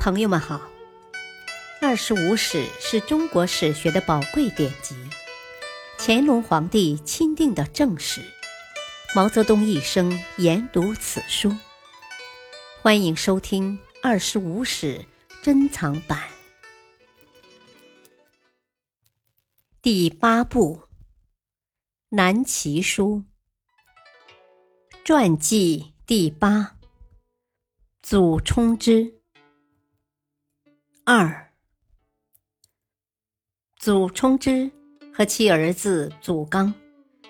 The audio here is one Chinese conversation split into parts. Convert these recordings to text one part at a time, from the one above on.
朋友们好，《二十五史》是中国史学的宝贵典籍，乾隆皇帝钦定的正史，毛泽东一生研读此书。欢迎收听《二十五史珍藏版》第八部《南齐书》传记第八，祖冲之。二，祖冲之和其儿子祖刚，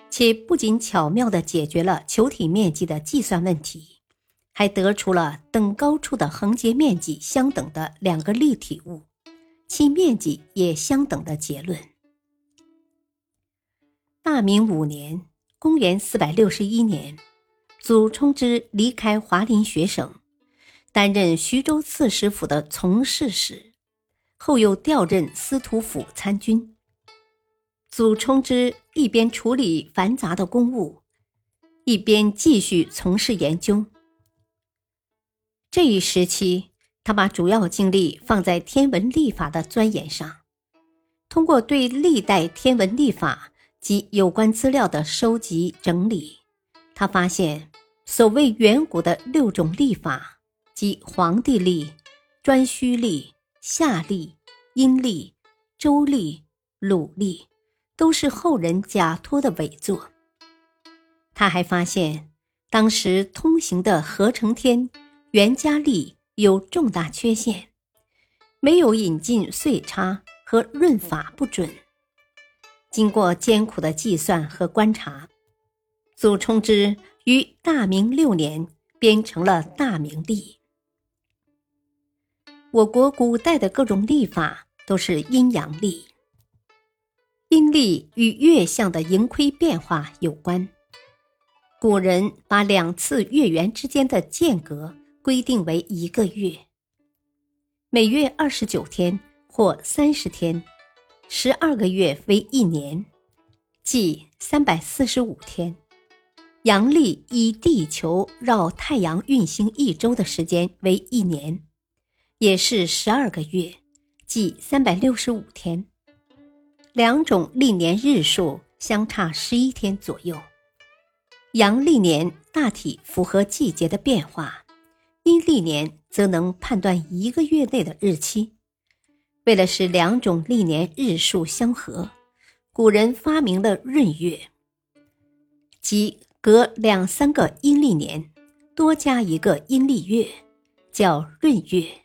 且不仅巧妙地解决了球体面积的计算问题，还得出了等高处的横截面积相等的两个立体物，其面积也相等的结论。大明五年（公元461年），祖冲之离开华林学省，担任徐州刺史府的从事使。后又调任司徒府参军。祖冲之一边处理繁杂的公务，一边继续从事研究。这一时期，他把主要精力放在天文历法的钻研上。通过对历代天文历法及有关资料的收集整理，他发现，所谓远古的六种历法，即黄帝历、颛顼历。夏历、阴历、周历、鲁历，都是后人假托的伪作。他还发现，当时通行的合成天元嘉历有重大缺陷，没有引进岁差和闰法不准。经过艰苦的计算和观察，祖冲之于大明六年编成了大明历。我国古代的各种历法都是阴阳历，阴历与月相的盈亏变化有关。古人把两次月圆之间的间隔规定为一个月，每月二十九天或三十天，十二个月为一年，即三百四十五天。阳历以地球绕太阳运行一周的时间为一年。也是十二个月，即三百六十五天。两种历年日数相差十一天左右。阳历年大体符合季节的变化，阴历年则能判断一个月内的日期。为了使两种历年日数相合，古人发明了闰月，即隔两三个阴历年多加一个阴历月，叫闰月。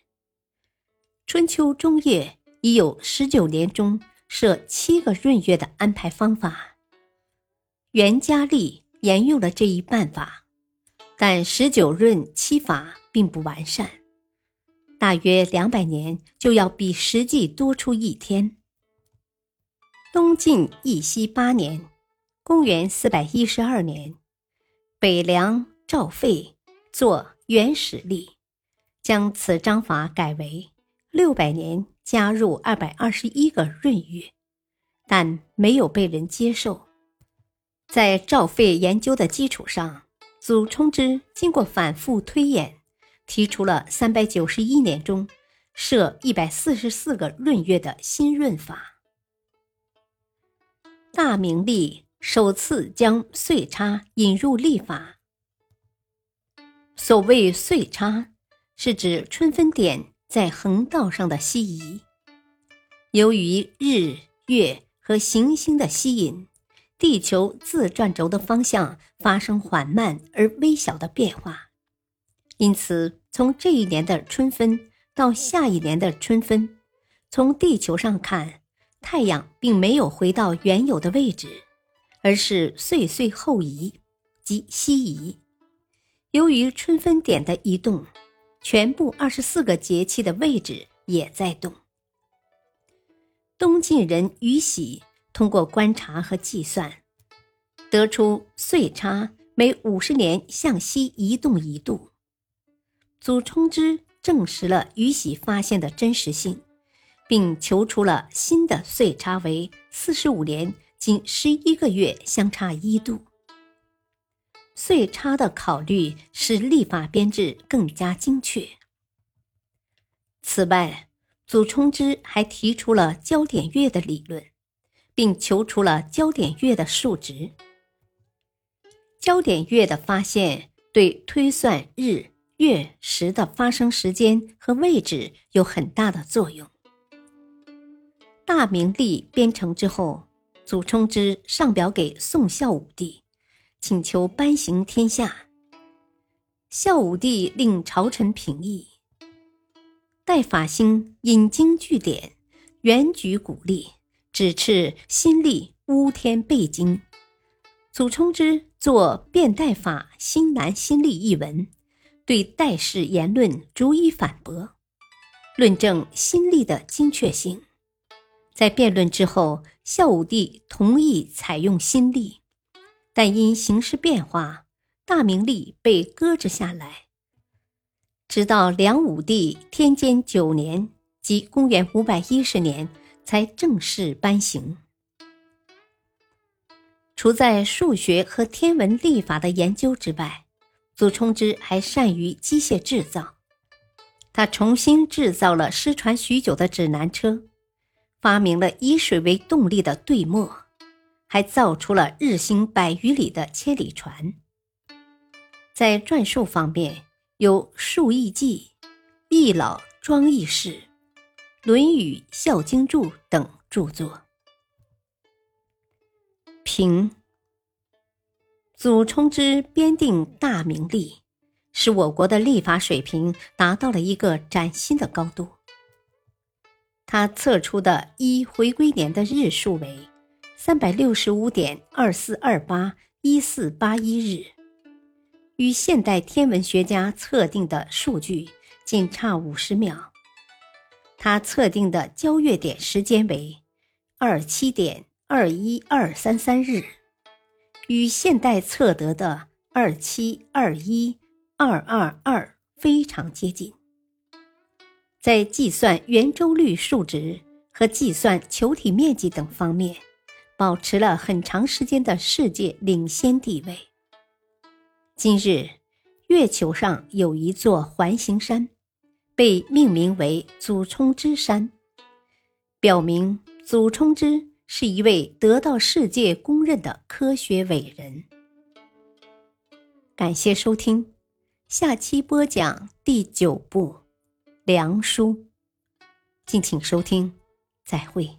春秋中叶已有十九年中设七个闰月的安排方法，元嘉历沿用了这一办法，但十九闰七法并不完善，大约两百年就要比实际多出一天。东晋义熙八年（公元四百一十二年），北凉赵废作元始历，将此章法改为。六百年加入二百二十一个闰月，但没有被人接受。在赵费研究的基础上，祖冲之经过反复推演，提出了三百九十一年中设一百四十四个闰月的新闰法。大明历首次将岁差引入历法。所谓岁差，是指春分点。在横道上的西移，由于日、月和行星的吸引，地球自转轴的方向发生缓慢而微小的变化，因此从这一年的春分到下一年的春分，从地球上看，太阳并没有回到原有的位置，而是岁岁后移，即西移。由于春分点的移动。全部二十四个节气的位置也在动。东晋人于喜通过观察和计算，得出岁差每五十年向西移动一度。祖冲之证实了于喜发现的真实性，并求出了新的岁差为四十五年仅十一个月相差一度。岁差的考虑使历法编制更加精确。此外，祖冲之还提出了焦点月的理论，并求出了焦点月的数值。焦点月的发现对推算日、月、时的发生时间和位置有很大的作用。大明历编成之后，祖冲之上表给宋孝武帝，请求颁行天下。孝武帝令朝臣评议。待法兴引经据典，原举古例，指斥新历乌天背经。祖冲之作《变代法新南新历》一文，对代氏言论逐一反驳，论证新历的精确性。在辩论之后，孝武帝同意采用新历，但因形势变化，大明历被搁置下来。直到梁武帝天监九年，即公元五百一十年，才正式颁行。除在数学和天文历法的研究之外，祖冲之还善于机械制造。他重新制造了失传许久的指南车，发明了以水为动力的对磨，还造出了日行百余里的千里船。在篆书方面，有《述异记》《易老庄异事》《论语孝经注》等著作。评祖冲之编定大明历，使我国的历法水平达到了一个崭新的高度。他测出的一回归年的日数为三百六十五点二四二八一四八一日。与现代天文学家测定的数据仅差五十秒。他测定的交月点时间为二七点二一二三三日，与现代测得的二七二一二二二非常接近。在计算圆周率数值和计算球体面积等方面，保持了很长时间的世界领先地位。今日，月球上有一座环形山，被命名为祖冲之山，表明祖冲之是一位得到世界公认的科学伟人。感谢收听，下期播讲第九部《梁书》，敬请收听，再会。